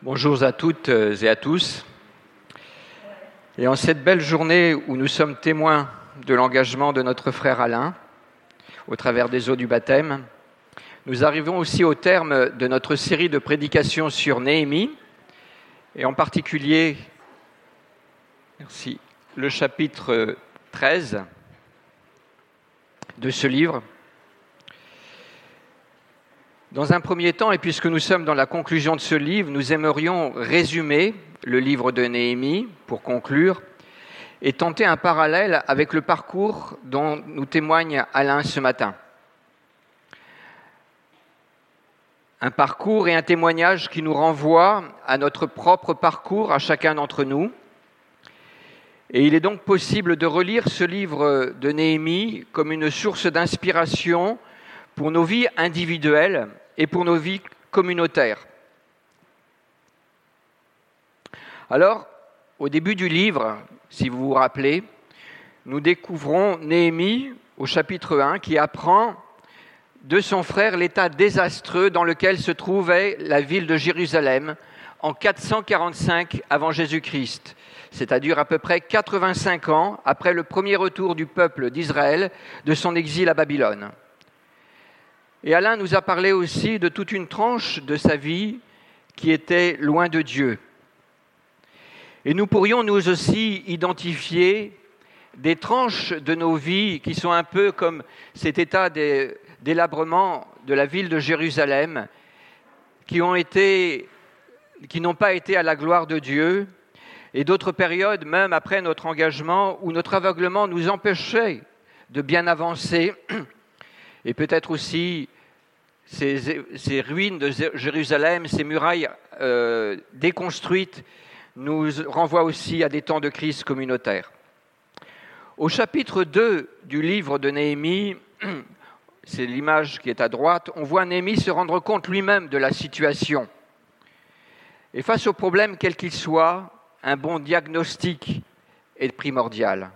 Bonjour à toutes et à tous. Et en cette belle journée où nous sommes témoins de l'engagement de notre frère Alain au travers des eaux du baptême, nous arrivons aussi au terme de notre série de prédications sur Néhémie, et en particulier, le chapitre 13 de ce livre. Dans un premier temps, et puisque nous sommes dans la conclusion de ce livre, nous aimerions résumer le livre de Néhémie pour conclure et tenter un parallèle avec le parcours dont nous témoigne Alain ce matin. Un parcours et un témoignage qui nous renvoient à notre propre parcours, à chacun d'entre nous. Et il est donc possible de relire ce livre de Néhémie comme une source d'inspiration pour nos vies individuelles et pour nos vies communautaires. Alors, au début du livre, si vous vous rappelez, nous découvrons Néhémie au chapitre 1 qui apprend de son frère l'état désastreux dans lequel se trouvait la ville de Jérusalem en 445 avant Jésus-Christ, c'est-à-dire à peu près 85 ans après le premier retour du peuple d'Israël de son exil à Babylone. Et Alain nous a parlé aussi de toute une tranche de sa vie qui était loin de Dieu. Et nous pourrions nous aussi identifier des tranches de nos vies qui sont un peu comme cet état délabrement de la ville de Jérusalem, qui n'ont pas été à la gloire de Dieu, et d'autres périodes, même après notre engagement, où notre aveuglement nous empêchait de bien avancer et peut-être aussi ces, ruines de Jérusalem, ces murailles euh, déconstruites, nous renvoient aussi à des temps de crise communautaire. Au chapitre 2 du livre de Néhémie, c'est l'image qui est à droite, on voit Néhémie se rendre compte lui-même de la situation. Et face au problème quel qu'il soit, un bon diagnostic est primordial.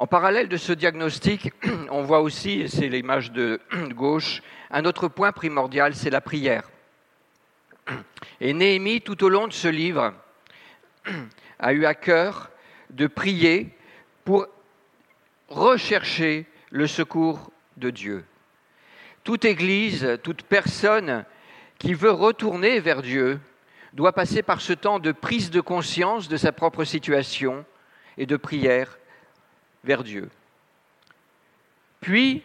En parallèle de ce diagnostic, on voit aussi, et c'est l'image de gauche, un autre point primordial, c'est la prière. Et Néhémie, tout au long de ce livre, a eu à cœur de prier pour rechercher le secours de Dieu. Toute Église, toute personne qui veut retourner vers Dieu doit passer par ce temps de prise de conscience de sa propre situation et de prière vers Dieu. Puis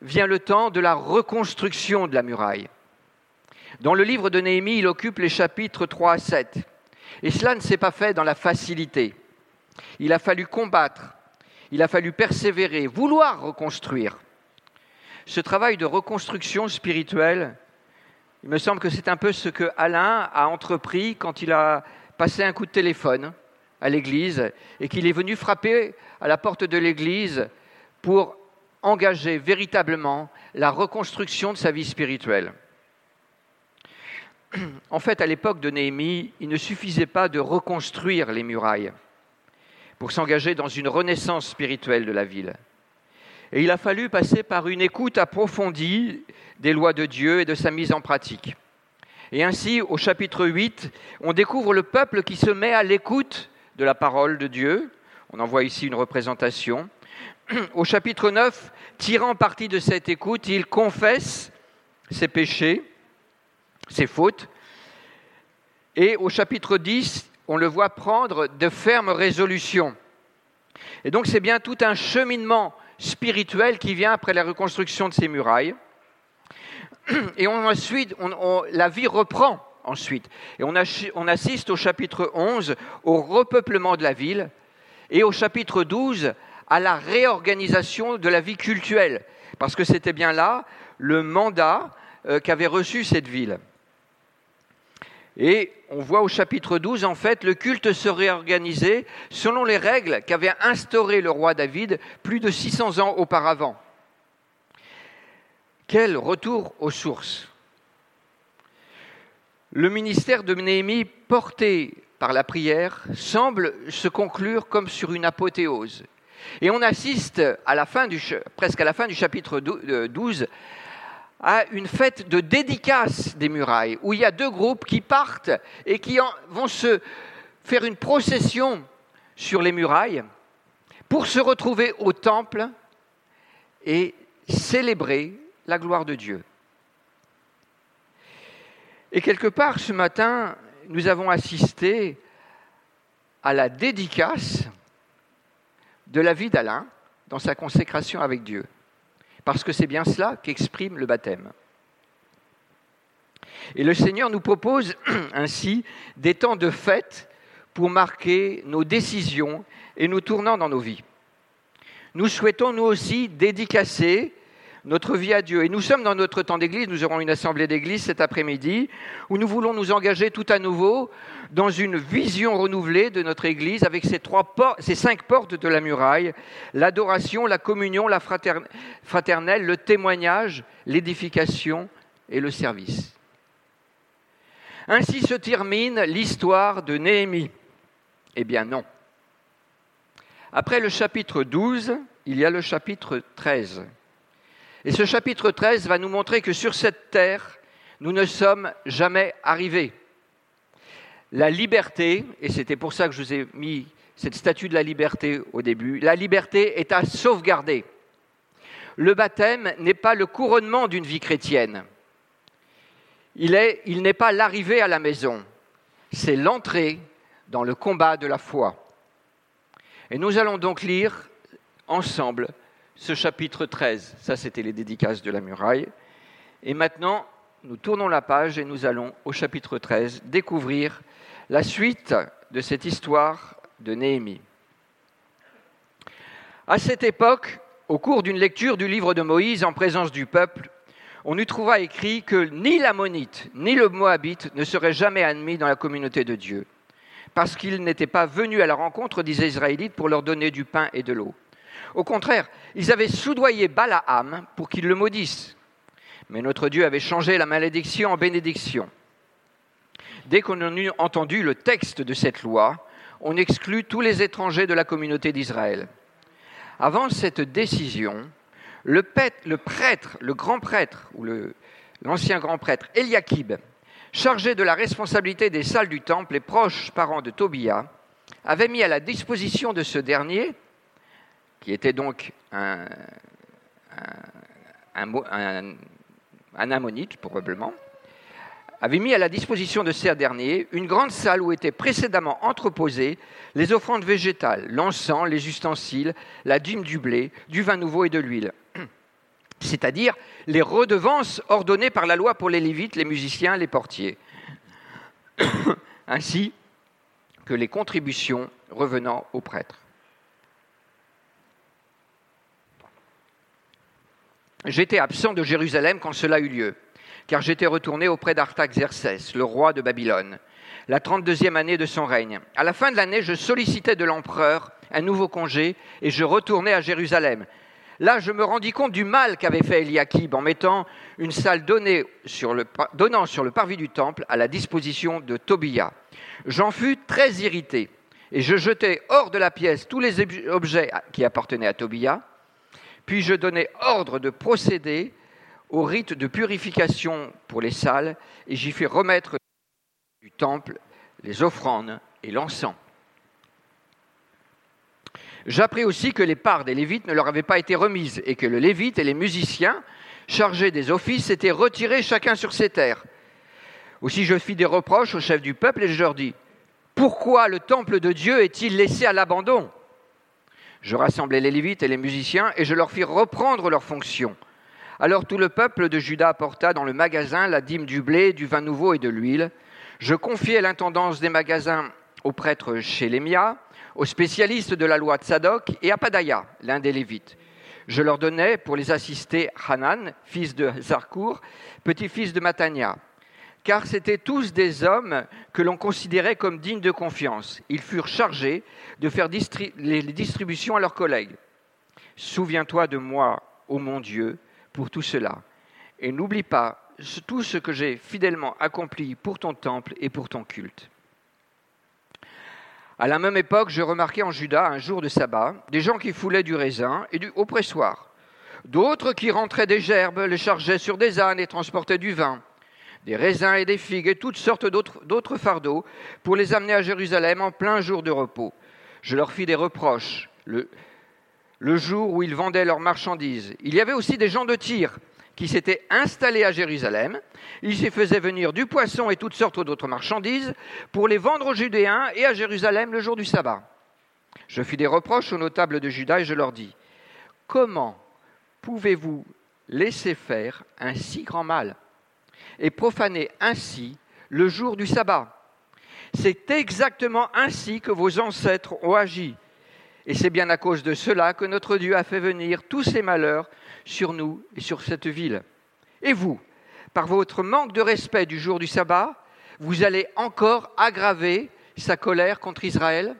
vient le temps de la reconstruction de la muraille. Dans le livre de Néhémie, il occupe les chapitres 3 à 7. Et cela ne s'est pas fait dans la facilité. Il a fallu combattre, il a fallu persévérer, vouloir reconstruire. Ce travail de reconstruction spirituelle, il me semble que c'est un peu ce que Alain a entrepris quand il a passé un coup de téléphone à l'Église et qu'il est venu frapper à la porte de l'Église pour engager véritablement la reconstruction de sa vie spirituelle. En fait, à l'époque de Néhémie, il ne suffisait pas de reconstruire les murailles pour s'engager dans une renaissance spirituelle de la ville. Et il a fallu passer par une écoute approfondie des lois de Dieu et de sa mise en pratique. Et ainsi, au chapitre 8, on découvre le peuple qui se met à l'écoute de la parole de Dieu. On en voit ici une représentation. Au chapitre 9, tirant parti de cette écoute, il confesse ses péchés, ses fautes. Et au chapitre 10, on le voit prendre de fermes résolutions. Et donc c'est bien tout un cheminement spirituel qui vient après la reconstruction de ces murailles. Et ensuite, la vie reprend ensuite. Et on, assiste au chapitre 11 au repeuplement de la ville et au chapitre 12 à la réorganisation de la vie cultuelle, parce que c'était bien là le mandat euh, qu'avait reçu cette ville. Et on voit au chapitre 12, en fait, le culte se réorganisait selon les règles qu'avait instaurées le roi David plus de 600 ans auparavant. Quel retour aux sources? Le ministère de Néhémie, porté par la prière, semble se conclure comme sur une apothéose. Et on assiste presque à la fin du chapitre 12 euh, à une fête de dédicace des murailles, où il y a deux groupes qui partent et qui vont se faire une procession sur les murailles pour se retrouver au temple et célébrer la gloire de Dieu. Et quelque part, ce matin, nous avons assisté à la dédicace de la vie d'Alain dans sa consécration avec Dieu. Parce que c'est bien cela qu'exprime le baptême. Et le Seigneur nous propose ainsi des temps de fête pour marquer nos décisions et nous tournant dans nos vies. Nous souhaitons nous aussi dédicacer notre vie à Dieu. Et nous sommes dans notre temps d'église, nous aurons une assemblée d'église cet après-midi, où nous voulons nous engager tout à nouveau dans une vision renouvelée de notre église avec ces, trois ces cinq portes de la muraille, l'adoration, la communion, la fraternelle, le témoignage, l'édification et le service. Ainsi se termine l'histoire de Néhémie. Eh bien non. Après le chapitre 12, il y a le chapitre 13. Et ce chapitre 13 va nous montrer que sur cette terre, nous ne sommes jamais arrivés. La liberté, et c'était pour ça que je vous ai mis cette statue de la liberté au début, la liberté est à sauvegarder. Le baptême n'est pas le couronnement d'une vie chrétienne. Il, il n'est pas l'arrivée à la maison, c'est l'entrée dans le combat de la foi. Et nous allons donc lire ensemble ce chapitre 13. Ça, c'était les dédicaces de la muraille. Et maintenant, nous tournons la page et nous allons au chapitre 13 découvrir la suite de cette histoire de Néhémie. À cette époque, au cours d'une lecture du livre de Moïse en présence du peuple, on y trouva écrit que ni l'ammonite ni le moabite ne seraient jamais admis dans la communauté de Dieu, parce qu'ils n'étaient pas venus à la rencontre des Israélites pour leur donner du pain et de l'eau. Au contraire, ils avaient soudoyé Balaam pour qu'il le maudisse. Mais notre Dieu avait changé la malédiction en bénédiction. Dès qu'on a eut entendu le texte de cette loi, on exclut tous les étrangers de la communauté d'Israël. Avant cette décision, le, prêtre, le grand prêtre, ou l'ancien grand prêtre Eliakib, chargé de la responsabilité des salles du temple et proche parent de Tobia, avait mis à la disposition de ce dernier qui était donc un, ammonite probablement, avait mis à la disposition de ces derniers une grande salle où étaient précédemment entreposées les offrandes végétales, l'encens, les ustensiles, la dîme du blé, du vin nouveau et de l'huile, c'est-à-dire les redevances ordonnées par la loi pour les lévites, les musiciens, les portiers, ainsi que les contributions revenant aux prêtres. J'étais absent de Jérusalem quand cela eut lieu, car j'étais retourné auprès d'Artaxerxès, le roi de Babylone, la trente-deuxième année de son règne. À la fin de l'année, je sollicitais de l'empereur un nouveau congé et je retournai à Jérusalem. Là, je me rendis compte du mal qu'avait fait Eliakib en mettant une salle donnant sur le parvis du temple à la disposition de Tobia. J'en fus très irrité et je jetai hors de la pièce tous les objets qui appartenaient à Tobia puis je donnai ordre de procéder au rite de purification pour les salles, et j'y fis remettre du temple les offrandes et l'encens. J'appris aussi que les parts des Lévites ne leur avaient pas été remises, et que le Lévite et les musiciens chargés des offices étaient retirés chacun sur ses terres. Aussi je fis des reproches au chef du peuple, et je leur dis, Pourquoi le temple de Dieu est-il laissé à l'abandon? Je rassemblai les Lévites et les musiciens et je leur fis reprendre leurs fonctions. Alors tout le peuple de Juda apporta dans le magasin la dîme du blé, du vin nouveau et de l'huile. Je confiai l'intendance des magasins au prêtre Chélémia, aux spécialistes de la loi de Sadok et à Padaya, l'un des Lévites. Je leur donnai pour les assister Hanan, fils de Zarkour, petit-fils de Matania car c'étaient tous des hommes que l'on considérait comme dignes de confiance. Ils furent chargés de faire les distributions à leurs collègues. Souviens-toi de moi, ô mon Dieu, pour tout cela, et n'oublie pas tout ce que j'ai fidèlement accompli pour ton temple et pour ton culte. À la même époque, je remarquai en Juda, un jour de sabbat, des gens qui foulaient du raisin et du, au pressoir. D'autres qui rentraient des gerbes les chargeaient sur des ânes et transportaient du vin, des raisins et des figues et toutes sortes d'autres fardeaux pour les amener à Jérusalem en plein jour de repos. Je leur fis des reproches le, jour où ils vendaient leurs marchandises. Il y avait aussi des gens de Tyr qui s'étaient installés à Jérusalem. Ils y faisaient venir du poisson et toutes sortes d'autres marchandises pour les vendre aux Judéens et à Jérusalem le jour du sabbat. Je fis des reproches aux notables de Juda et je leur dis, comment pouvez-vous laisser faire un si grand mal? Et profaner ainsi le jour du sabbat C'est exactement ainsi que vos ancêtres ont agi. Et c'est bien à cause de cela que notre Dieu a fait venir tous ces malheurs sur nous et sur cette ville. Et vous, par votre manque de respect du jour du sabbat, vous allez encore aggraver sa colère contre Israël?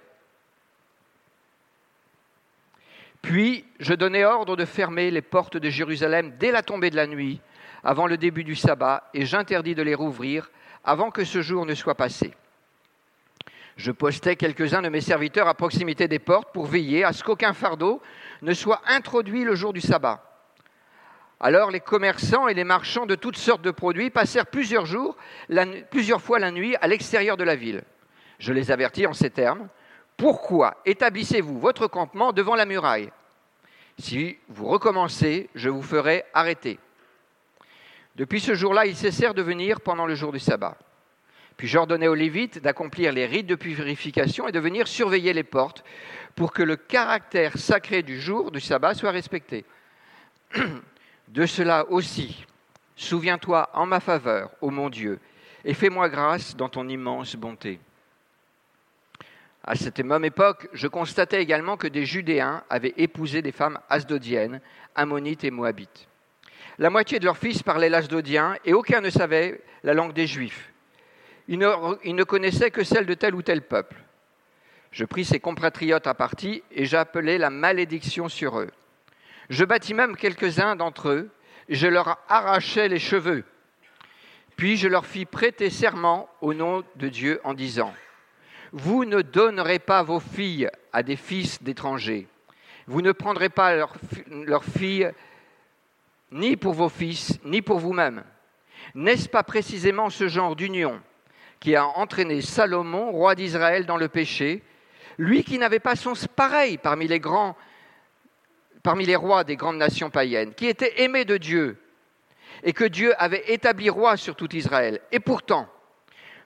Puis je donnai ordre de fermer les portes de Jérusalem dès la tombée de la nuit, avant le début du sabbat, et j'interdis de les rouvrir avant que ce jour ne soit passé. Je postais quelques-uns de mes serviteurs à proximité des portes pour veiller à ce qu'aucun fardeau ne soit introduit le jour du sabbat. Alors les commerçants et les marchands de toutes sortes de produits passèrent plusieurs jours, plusieurs fois la nuit à l'extérieur de la ville. Je les avertis en ces termes. Pourquoi établissez-vous votre campement devant la muraille? Si vous recommencez, je vous ferai arrêter. Depuis ce jour-là, ils cessèrent de venir pendant le jour du sabbat. Puis j'ordonnai aux Lévites d'accomplir les rites de purification et de venir surveiller les portes pour que le caractère sacré du jour du sabbat soit respecté. De cela aussi, souviens-toi en ma faveur, ô mon Dieu, et fais-moi grâce dans ton immense bonté. À cette même époque, je constatais également que des Judéens avaient épousé des femmes asdodiennes, ammonites et moabites. La moitié de leurs fils parlaient l'asdodien et aucun ne savait la langue des Juifs. Ils ne, connaissaient que celle de tel ou tel peuple. Je pris ces compatriotes à partie et j'appelai la malédiction sur eux. Je bâtis même quelques-uns d'entre eux, et je leur arrachai les cheveux. Puis je leur fis prêter serment au nom de Dieu en disant, vous ne donnerez pas vos filles à des fils d'étrangers. Vous ne prendrez pas leurs filles ni pour vos fils, ni pour vous-même. N'est-ce pas précisément ce genre d'union qui a entraîné Salomon, roi d'Israël, dans le péché, lui qui n'avait pas son pareil parmi les grands, parmi les rois des grandes nations païennes, qui était aimé de Dieu, et que Dieu avait établi roi sur tout Israël. Et pourtant,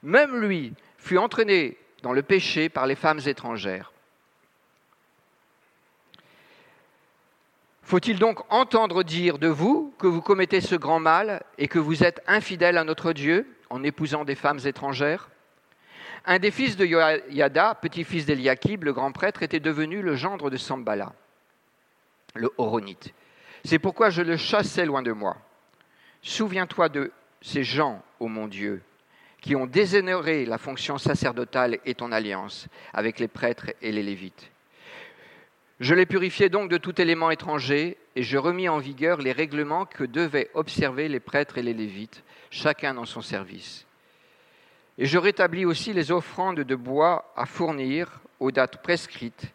même lui fut entraîné dans le péché par les femmes étrangères. Faut-il donc entendre dire de vous que vous commettez ce grand mal et que vous êtes infidèle à notre Dieu en épousant des femmes étrangères? Un des fils de Yada, petit-fils d'Eliakib, le grand prêtre, était devenu le gendre de Sambala, le Horonite. C'est pourquoi je le chassais loin de moi. Souviens-toi de ces gens, ô mon Dieu, qui ont déshonoré la fonction sacerdotale et ton alliance avec les prêtres et les lévites. Je les purifiai donc de tout élément étranger et je remis en vigueur les règlements que devaient observer les prêtres et les lévites, chacun dans son service. Et je rétablis aussi les offrandes de bois à fournir aux dates prescrites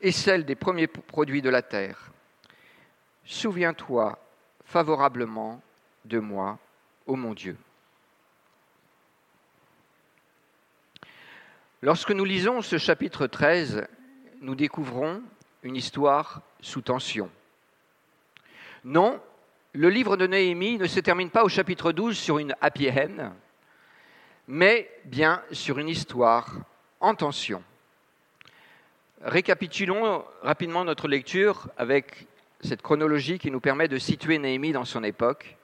et celles des premiers produits de la terre. Souviens-toi favorablement de moi, ô mon Dieu. Lorsque nous lisons ce chapitre 13, nous découvrons une histoire sous tension. Non, le livre de Néhémie ne se termine pas au chapitre 12 sur une happy end, mais bien sur une histoire en tension. Récapitulons rapidement notre lecture avec cette chronologie qui nous permet de situer Néhémie dans son époque.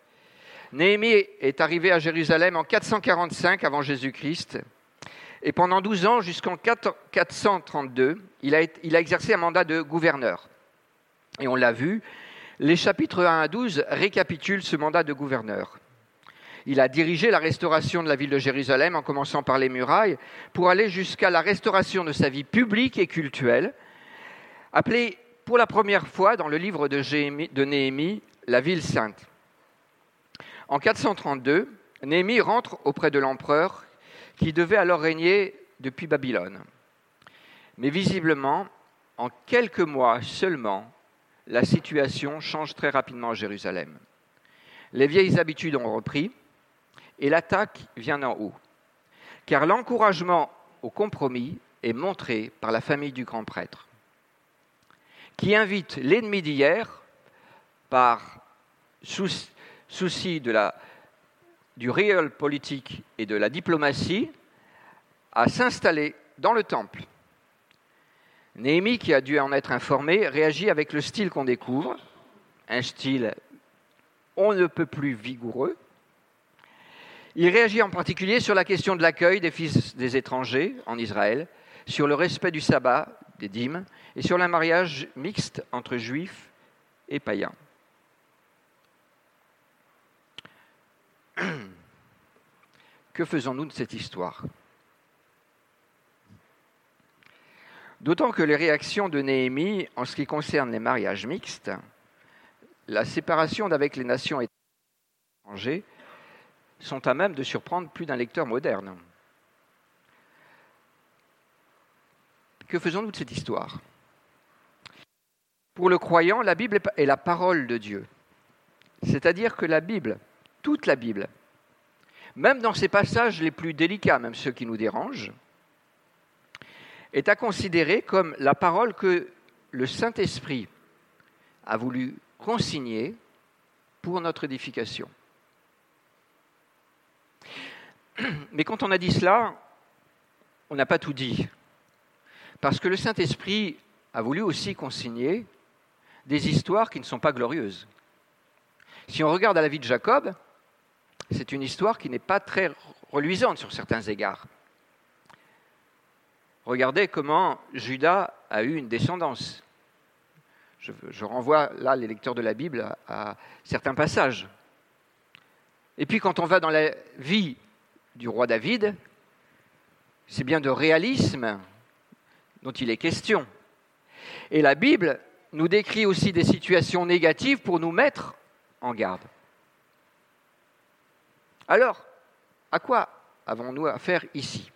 Néhémie est arrivé à Jérusalem en 445 avant Jésus-Christ. Et pendant 12 ans, jusqu'en 432, il a, a exercé un mandat de gouverneur. Et on l'a vu, les chapitres 1 à 12 récapitulent ce mandat de gouverneur. Il a dirigé la restauration de la ville de Jérusalem en commençant par les murailles pour aller jusqu'à la restauration de sa vie publique et cultuelle, appelée pour la première fois dans le livre de Néhémie la ville sainte. En 432, Néhémie rentre auprès de l'empereur qui devait alors régner depuis Babylone. Mais visiblement, en quelques mois seulement, la situation change très rapidement à Jérusalem. Les vieilles habitudes ont repris et l'attaque vient en haut. Car l'encouragement au compromis est montré par la famille du grand prêtre, qui invite l'ennemi d'hier par souci de la, du réel politique et de la diplomatie à s'installer dans le temple. Néhémie, qui a dû en être informé, réagit avec le style qu'on découvre, un style on ne peut plus vigoureux. Il réagit en particulier sur la question de l'accueil des fils des étrangers en Israël, sur le respect du sabbat, des dîmes, et sur le mariage mixte entre juifs et païens. Que faisons-nous de cette histoire? D'autant que les réactions de Néhémie en ce qui concerne les mariages mixtes, la séparation d'avec les nations étrangères, sont à même de surprendre plus d'un lecteur moderne. Que faisons-nous de cette histoire? Pour le croyant, la Bible est la parole de Dieu. C'est-à-dire que la Bible, toute la Bible, même dans ses passages les plus délicats, même ceux qui nous dérangent, est à considérer comme la parole que le Saint-Esprit a voulu consigner pour notre édification. Mais quand on a dit cela, on n'a pas tout dit. Parce que le Saint-Esprit a voulu aussi consigner des histoires qui ne sont pas glorieuses. Si on regarde à la vie de Jacob, c'est une histoire qui n'est pas très reluisante sur certains égards. Regardez comment Judas a eu une descendance. Je, renvoie là les lecteurs de la Bible à, certains passages. Et puis quand on va dans la vie du roi David, c'est bien de réalisme dont il est question. Et la Bible nous décrit aussi des situations négatives pour nous mettre en garde. Alors, à quoi avons-nous affaire ici?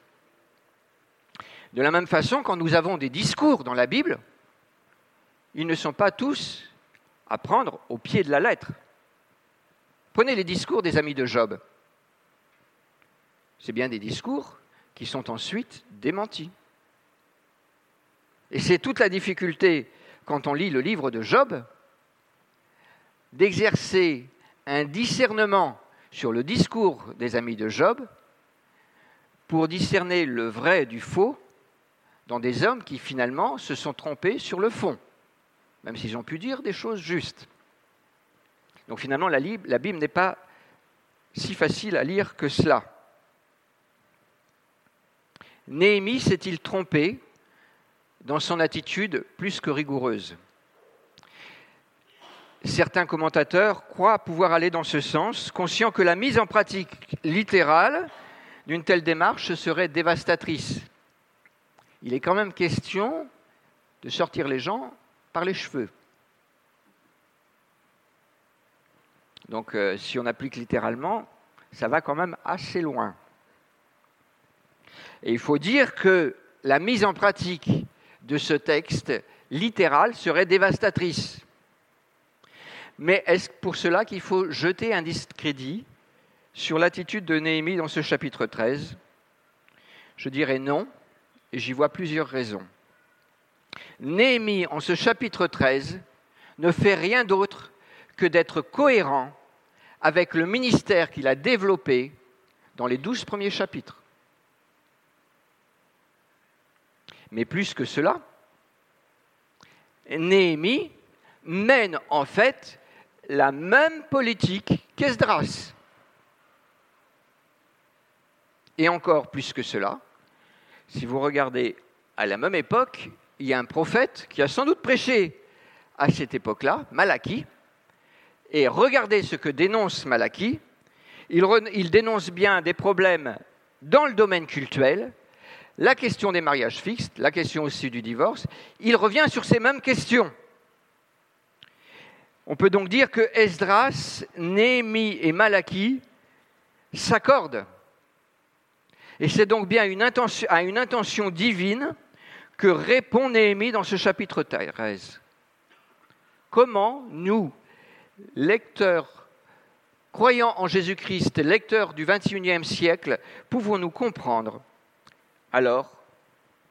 De la même façon, quand nous avons des discours dans la Bible, ils ne sont pas tous à prendre au pied de la lettre. Prenez les discours des amis de Job. C'est bien des discours qui sont ensuite démentis. Et c'est toute la difficulté quand on lit le livre de Job d'exercer un discernement sur le discours des amis de Job pour discerner le vrai du faux dans des hommes qui finalement se sont trompés sur le fond, même s'ils ont pu dire des choses justes. Donc finalement, la, Bible n'est pas si facile à lire que cela. Néhémie s'est-il trompé dans son attitude plus que rigoureuse? Certains commentateurs croient pouvoir aller dans ce sens, conscients que la mise en pratique littérale d'une telle démarche serait dévastatrice il est quand même question de sortir les gens par les cheveux. Donc euh, si on applique littéralement, ça va quand même assez loin. Et il faut dire que la mise en pratique de ce texte littéral serait dévastatrice. Mais est-ce pour cela qu'il faut jeter un discrédit sur l'attitude de Néhémie dans ce chapitre 13 Je dirais non, et j'y vois plusieurs raisons. Néhémie, en ce chapitre 13, ne fait rien d'autre que d'être cohérent avec le ministère qu'il a développé dans les douze premiers chapitres. Mais plus que cela, Néhémie mène en fait la même politique qu'Esdras. Et encore plus que cela, si vous regardez à la même époque, il y a un prophète qui a sans doute prêché à cette époque-là, Malachie, et regardez ce que dénonce Malachie. Il, dénonce bien des problèmes dans le domaine cultuel, la question des mariages fixes, la question aussi du divorce. Il revient sur ces mêmes questions. On peut donc dire que Esdras, Néhémie et Malachie s'accordent. Et c'est donc bien à une intention divine que répond Néhémie dans ce chapitre 13. comment nous, lecteurs, croyants en Jésus-Christ, lecteurs du XXIe siècle, pouvons-nous comprendre? Alors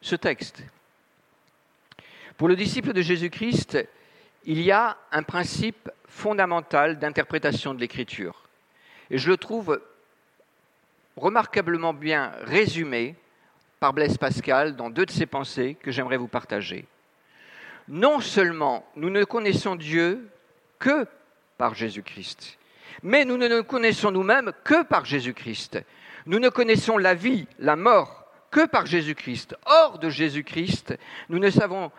ce texte. Pour le disciple de Jésus-Christ, il y a un principe fondamental d'interprétation de l'Écriture. Et je le trouve remarquablement bien résumé par Blaise Pascal dans deux de ses pensées que j'aimerais vous partager. Non seulement nous ne connaissons Dieu que par Jésus-Christ, mais nous ne nous connaissons nous-mêmes que par Jésus-Christ. Nous ne connaissons la vie, la mort, que par Jésus-Christ. Hors de Jésus-Christ, nous ne savons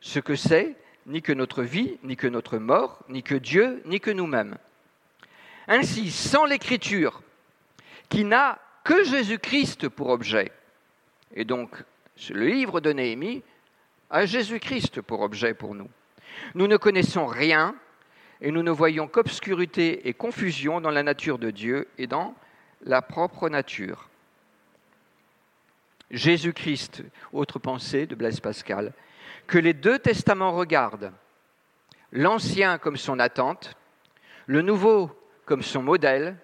ce que c'est, ni que notre vie, ni que notre mort, ni que Dieu, ni que nous-mêmes. Ainsi, sans l'Écriture, qui n'a que Jésus-Christ pour objet, et donc le livre de Néhémie a Jésus-Christ pour objet pour nous. Nous ne connaissons rien et nous ne voyons qu'obscurité et confusion dans la nature de Dieu et dans la propre nature. Jésus-Christ, autre pensée de Blaise Pascal, que les deux testaments regardent, l'Ancien comme son attente, le Nouveau comme son modèle,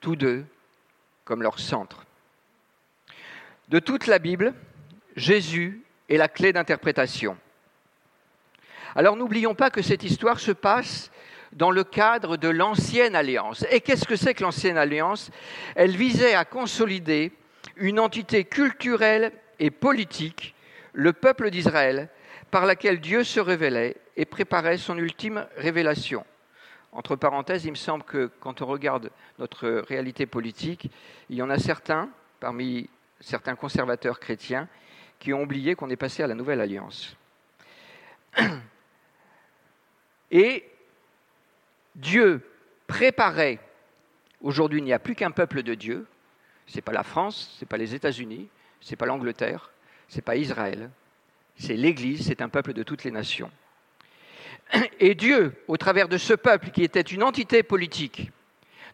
tous deux comme leur centre. De toute la Bible, Jésus est la clé d'interprétation. Alors n'oublions pas que cette histoire se passe dans le cadre de l'ancienne alliance. Et qu'est-ce que c'est que l'ancienne alliance? Elle visait à consolider une entité culturelle et politique, le peuple d'Israël, par laquelle Dieu se révélait et préparait son ultime révélation. Entre parenthèses, il me semble que quand on regarde notre réalité politique, il y en a certains, parmi certains conservateurs chrétiens, qui ont oublié qu'on est passé à la nouvelle alliance. Et Dieu préparait, aujourd'hui il n'y a plus qu'un peuple de Dieu, ce n'est pas la France, ce n'est pas les États-Unis, ce n'est pas l'Angleterre, ce n'est pas Israël, c'est l'Église, c'est un peuple de toutes les nations. Et Dieu, au travers de ce peuple qui était une entité politique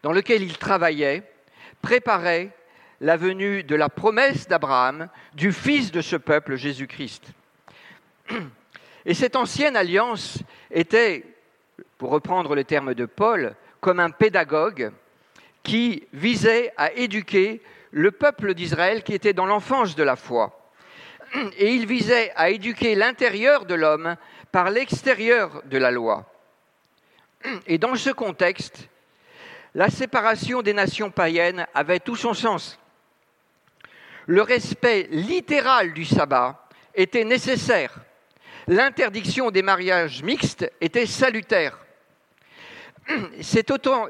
dans lequel il travaillait, préparait la venue de la promesse d'Abraham, du fils de ce peuple, Jésus-Christ. Et cette ancienne alliance était, pour reprendre le terme de Paul, comme un pédagogue qui visait à éduquer le peuple d'Israël qui était dans l'enfance de la foi. Et il visait à éduquer l'intérieur de l'homme par l'extérieur de la loi. Et dans ce contexte, la séparation des nations païennes avait tout son sens. Le respect littéral du sabbat était nécessaire. L'interdiction des mariages mixtes était salutaire. C'était autant,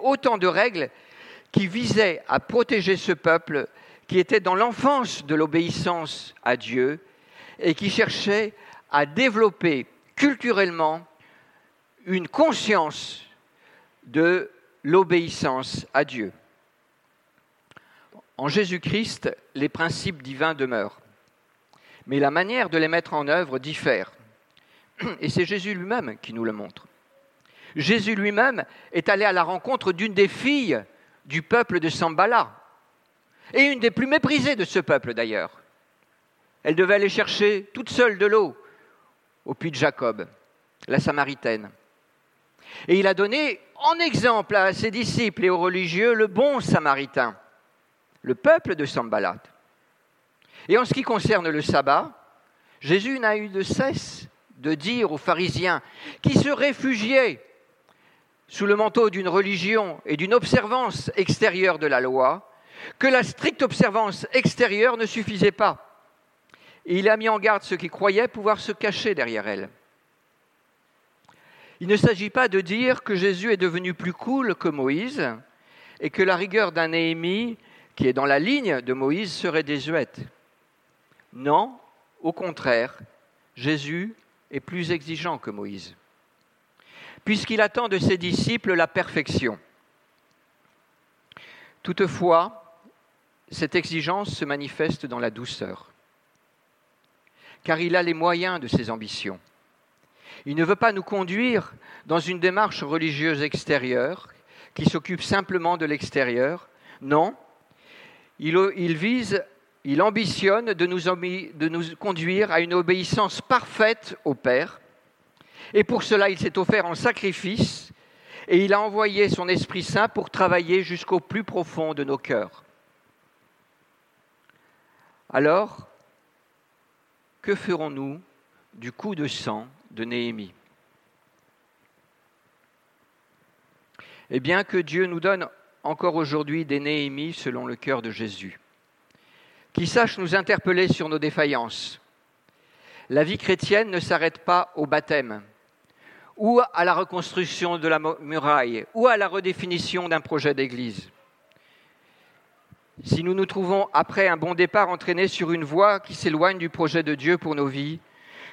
autant de règles qui visaient à protéger ce peuple qui était dans l'enfance de l'obéissance à Dieu et qui cherchait à développer culturellement une conscience de l'obéissance à Dieu. En Jésus-Christ, les principes divins demeurent, mais la manière de les mettre en œuvre diffère. Et c'est Jésus lui-même qui nous le montre. Jésus lui-même est allé à la rencontre d'une des filles du peuple de Sambala, et une des plus méprisées de ce peuple d'ailleurs. Elle devait aller chercher toute seule de l'eau au puits de Jacob, la Samaritaine. Et il a donné en exemple à ses disciples et aux religieux le bon Samaritain, le peuple de Sambalat. Et en ce qui concerne le sabbat, Jésus n'a eu de cesse de dire aux pharisiens qui se réfugiaient sous le manteau d'une religion et d'une observance extérieure de la loi, que la stricte observance extérieure ne suffisait pas. Et il a mis en garde ceux qui croyaient pouvoir se cacher derrière elle. Il ne s'agit pas de dire que Jésus est devenu plus cool que Moïse et que la rigueur d'un Néhémie qui est dans la ligne de Moïse serait désuète. Non, au contraire, Jésus est plus exigeant que Moïse, puisqu'il attend de ses disciples la perfection. Toutefois, cette exigence se manifeste dans la douceur car il a les moyens de ses ambitions. Il ne veut pas nous conduire dans une démarche religieuse extérieure qui s'occupe simplement de l'extérieur. Non, il, vise, il ambitionne de nous, conduire à une obéissance parfaite au Père. Et pour cela, il s'est offert en sacrifice et il a envoyé son Esprit Saint pour travailler jusqu'au plus profond de nos cœurs. Alors, que ferons-nous du coup de sang de Néhémie? Eh bien, que Dieu nous donne encore aujourd'hui des Néhémies selon le cœur de Jésus, qui sache nous interpeller sur nos défaillances. La vie chrétienne ne s'arrête pas au baptême, ou à la reconstruction de la muraille, ou à la redéfinition d'un projet d'église. Si nous nous trouvons après un bon départ entraînés sur une voie qui s'éloigne du projet de Dieu pour nos vies,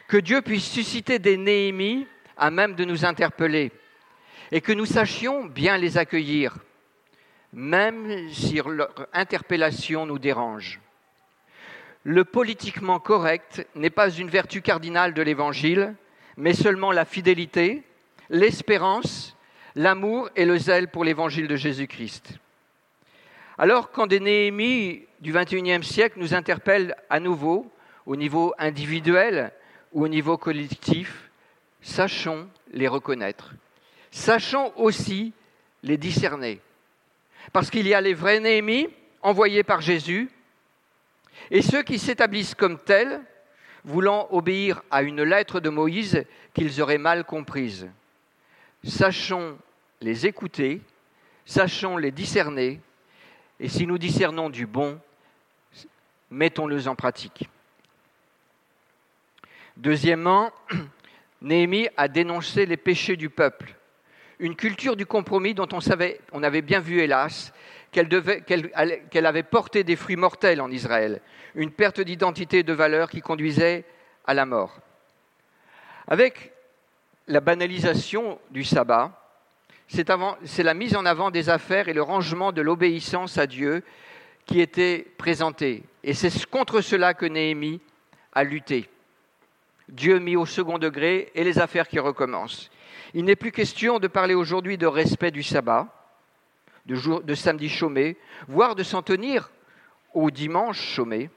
que Dieu puisse susciter des Néhémies à même de nous interpeller et que nous sachions bien les accueillir, même si leur interpellation nous dérange. Le politiquement correct n'est pas une vertu cardinale de l'Évangile, mais seulement la fidélité, l'espérance, l'amour et le zèle pour l'Évangile de Jésus-Christ. Alors, quand des Néhémies du XXIe siècle nous interpellent à nouveau, au niveau individuel, ou au niveau collectif, sachons les reconnaître. Sachons aussi les discerner. Parce qu'il y a les vrais Néhémies envoyés par Jésus et ceux qui s'établissent comme tels, voulant obéir à une lettre de Moïse qu'ils auraient mal comprise. Sachons les écouter, sachons les discerner, et si nous discernons du bon, mettons-le en pratique. Deuxièmement, Néhémie a dénoncé les péchés du peuple, une culture du compromis dont on, savait, on avait bien vu, hélas, qu'elle avait porté des fruits mortels en Israël, une perte d'identité et de valeur qui conduisait à la mort. Avec la banalisation du sabbat, c'est la mise en avant des affaires et le rangement de l'obéissance à Dieu qui était présenté. Et c'est contre cela que Néhémie a lutté. Dieu mis au second degré et les affaires qui recommencent. Il n'est plus question de parler aujourd'hui de respect du sabbat, de, de samedi chômé, voire de s'en tenir au dimanche chômé.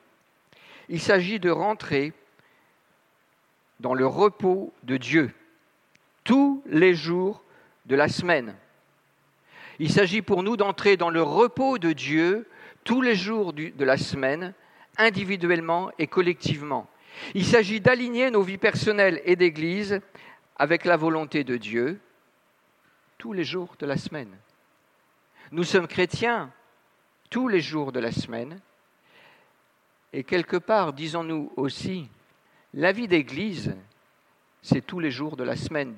Il s'agit de rentrer dans le repos de Dieu tous les jours de la semaine. Il s'agit pour nous d'entrer dans le repos de Dieu tous les jours de la semaine, individuellement et collectivement. Il s'agit d'aligner nos vies personnelles et d'Église avec la volonté de Dieu tous les jours de la semaine. Nous sommes chrétiens tous les jours de la semaine et quelque part, disons-nous aussi, la vie d'Église, c'est tous les jours de la semaine,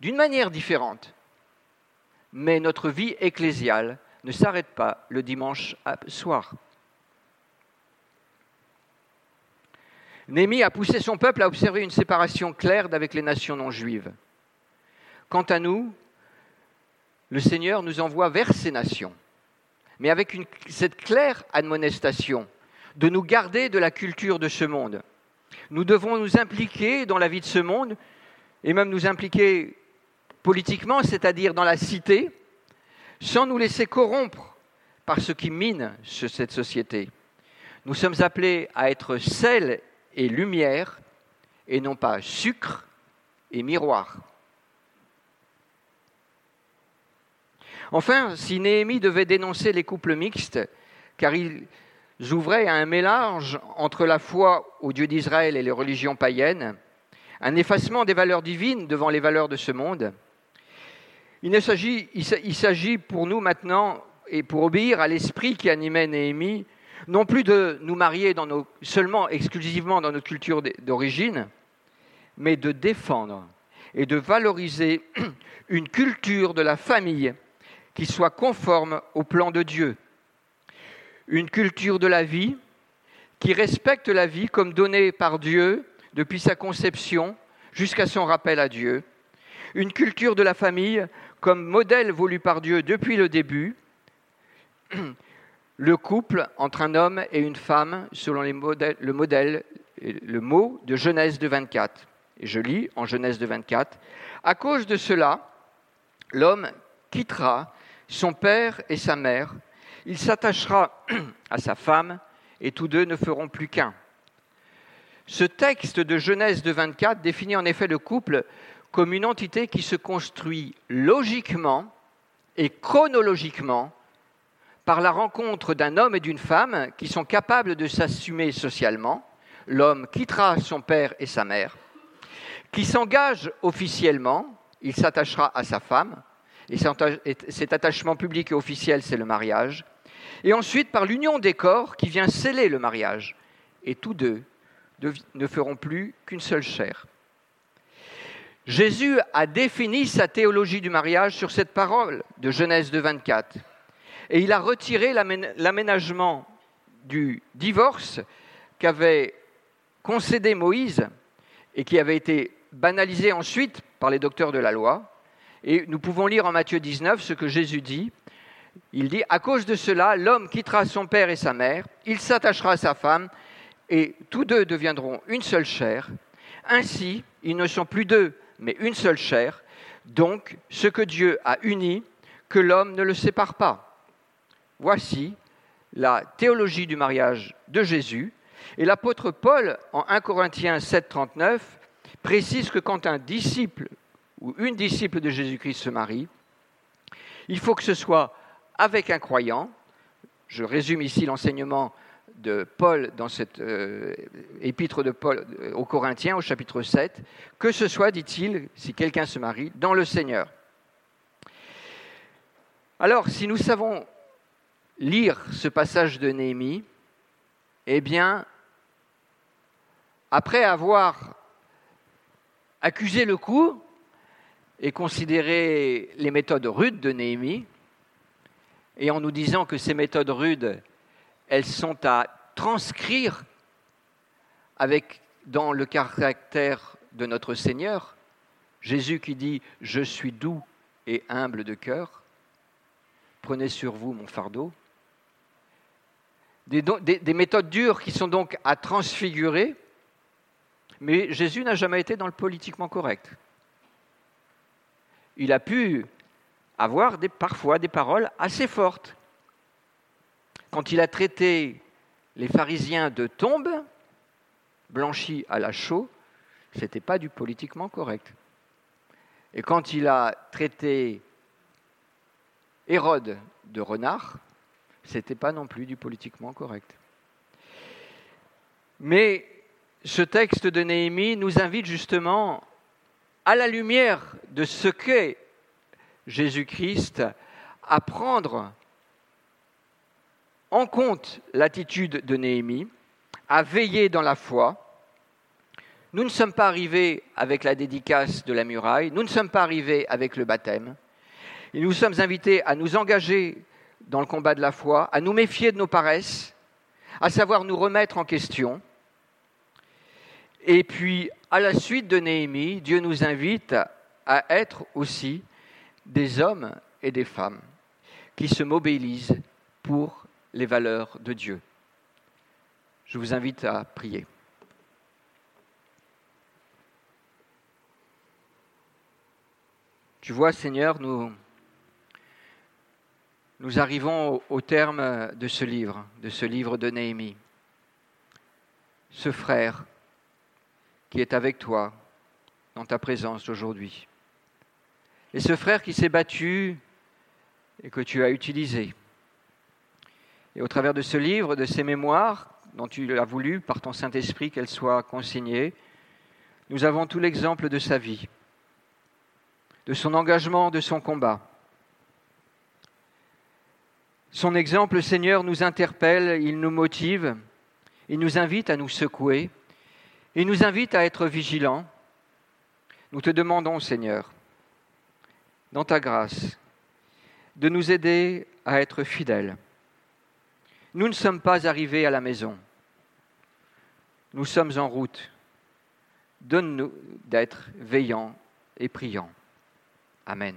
d'une manière différente. Mais notre vie ecclésiale ne s'arrête pas le dimanche soir. Némi a poussé son peuple à observer une séparation claire d'avec les nations non juives. Quant à nous, le Seigneur nous envoie vers ces nations, mais avec cette claire admonestation de nous garder de la culture de ce monde. Nous devons nous impliquer dans la vie de ce monde et même nous impliquer politiquement, c'est-à-dire dans la cité, sans nous laisser corrompre par ce qui mine cette société. Nous sommes appelés à être sel et lumière, et non pas sucre et miroir. Enfin, si Néhémie devait dénoncer les couples mixtes, car ils ouvraient un mélange entre la foi au Dieu d'Israël et les religions païennes, un effacement des valeurs divines devant les valeurs de ce monde, il s'agit pour nous maintenant, et pour obéir à l'esprit qui animait Néhémie, non plus de nous marier seulement exclusivement dans notre culture d'origine, mais de défendre et de valoriser une culture de la famille qui soit conforme au plan de Dieu. Une culture de la vie qui respecte la vie comme donnée par Dieu depuis sa conception jusqu'à son rappel à Dieu. Une culture de la famille comme modèle voulu par Dieu depuis le début le couple entre un homme et une femme selon le modèle, le mot de Genèse de 24. Et je lis en Genèse de 24. À cause de cela, l'homme quittera son père et sa mère, il s'attachera à sa femme, et tous deux ne feront plus qu'un. Ce texte de Genèse de 24 définit en effet le couple comme une entité qui se construit logiquement et chronologiquement par la rencontre d'un homme et d'une femme qui sont capables de s'assumer socialement. L'homme quittera son père et sa mère, qui s'engage officiellement, il s'attachera à sa femme, et cet attachement public et officiel, c'est le mariage. Et ensuite, par l'union des corps qui vient sceller le mariage. Et tous deux ne feront plus qu'une seule chair. Jésus a défini sa théologie du mariage sur cette parole de Genèse 2, 24. Et il a retiré l'aménagement du divorce qu'avait concédé Moïse et qui avait été banalisé ensuite par les docteurs de la loi. Et nous pouvons lire en Matthieu 19 ce que Jésus dit. Il dit, à cause de cela, l'homme quittera son père et sa mère, il s'attachera à sa femme, et tous deux deviendront une seule chair. Ainsi, ils ne sont plus deux, mais une seule chair. Donc, ce que Dieu a uni, que l'homme ne le sépare pas. Voici la théologie du mariage de Jésus. Et l'apôtre Paul, en 1 Corinthiens 7, 39, précise que quand un disciple ou une disciple de Jésus-Christ se marie, il faut que ce soit avec un croyant. Je résume ici l'enseignement de Paul dans cette euh, épître de Paul euh, aux Corinthiens au chapitre 7, que ce soit, dit-il, si quelqu'un se marie, dans le Seigneur. Alors, si nous savons lire ce passage de Néhémie, eh bien, après avoir accusé le coup et considéré les méthodes rudes de Néhémie, et en nous disant que ces méthodes rudes elles sont à transcrire avec, dans le caractère de notre Seigneur. Jésus qui dit Je suis doux et humble de cœur, prenez sur vous mon fardeau. Des, des, méthodes dures qui sont donc à transfigurer, mais Jésus n'a jamais été dans le politiquement correct. Il a pu avoir parfois des paroles assez fortes quand il a traité les pharisiens de tombes, blanchies à la chaux, ce n'était pas du politiquement correct. Et quand il a traité Hérode de renard, ce n'était pas non plus du politiquement correct. Mais ce texte de Néhémie nous invite justement à la lumière de ce qu'est Jésus-Christ à prendre en compte l'attitude de Néhémie, à veiller dans la foi. Nous ne sommes pas arrivés avec la dédicace de la muraille, nous ne sommes pas arrivés avec le baptême. Nous sommes invités à nous engager dans le combat de la foi, à nous méfier de nos paresses, à savoir nous remettre en question. Et puis, à la suite de Néhémie, Dieu nous invite à être aussi des hommes et des femmes qui se mobilisent pour les valeurs de Dieu. Je vous invite à prier. Tu vois, Seigneur, nous, nous arrivons au, terme de ce livre, de ce livre de Néhémie. Ce frère qui est avec toi dans ta présence aujourd'hui. Et ce frère qui s'est battu et que tu as utilisé et au travers de ce livre, de ces mémoires, dont tu as voulu, par ton Saint-Esprit, qu'elles soient consignées, nous avons tout l'exemple de sa vie, de son engagement, de son combat. Son exemple, Seigneur, nous interpelle, il nous motive, il nous invite à nous secouer, il nous invite à être vigilants. Nous te demandons, Seigneur, dans ta grâce, de nous aider à être fidèles nous ne sommes pas arrivés à la maison. Nous sommes en route. Donne-nous d'être veillants et priants. Amen.